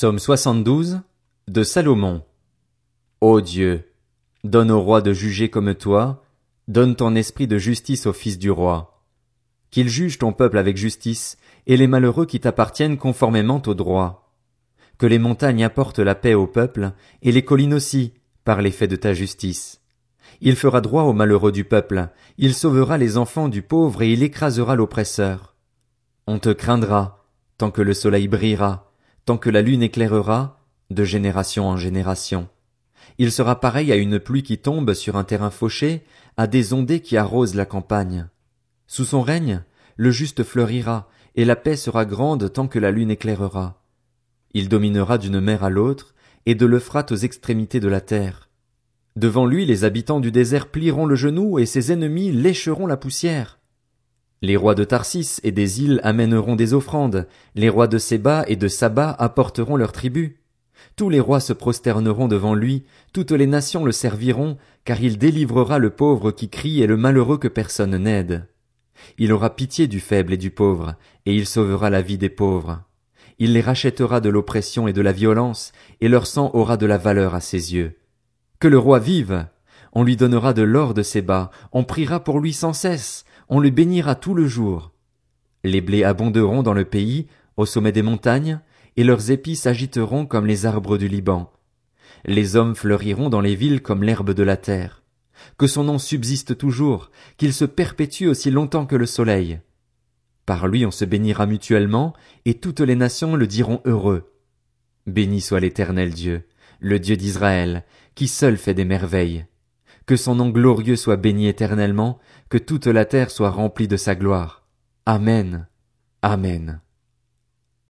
Psaume 72 de Salomon. Ô Dieu, donne au roi de juger comme toi, donne ton esprit de justice au fils du roi. Qu'il juge ton peuple avec justice, et les malheureux qui t'appartiennent conformément au droit. Que les montagnes apportent la paix au peuple, et les collines aussi, par l'effet de ta justice. Il fera droit aux malheureux du peuple, il sauvera les enfants du pauvre et il écrasera l'oppresseur. On te craindra, tant que le soleil brillera, tant que la lune éclairera, de génération en génération. Il sera pareil à une pluie qui tombe sur un terrain fauché, à des ondées qui arrosent la campagne. Sous son règne, le juste fleurira, et la paix sera grande tant que la lune éclairera. Il dominera d'une mer à l'autre, et de l'Euphrate aux extrémités de la terre. Devant lui les habitants du désert plieront le genou, et ses ennemis lécheront la poussière. Les rois de Tarsis et des îles amèneront des offrandes, les rois de Séba et de Saba apporteront leurs tribus. Tous les rois se prosterneront devant lui, toutes les nations le serviront, car il délivrera le pauvre qui crie et le malheureux que personne n'aide. Il aura pitié du faible et du pauvre, et il sauvera la vie des pauvres. Il les rachètera de l'oppression et de la violence, et leur sang aura de la valeur à ses yeux. Que le roi vive! On lui donnera de l'or de Séba, on priera pour lui sans cesse, on le bénira tout le jour. Les blés abonderont dans le pays, au sommet des montagnes, et leurs épis s'agiteront comme les arbres du Liban. Les hommes fleuriront dans les villes comme l'herbe de la terre. Que son nom subsiste toujours, qu'il se perpétue aussi longtemps que le soleil. Par lui on se bénira mutuellement, et toutes les nations le diront heureux. Béni soit l'éternel Dieu, le Dieu d'Israël, qui seul fait des merveilles. Que son nom glorieux soit béni éternellement, que toute la terre soit remplie de sa gloire. Amen. Amen.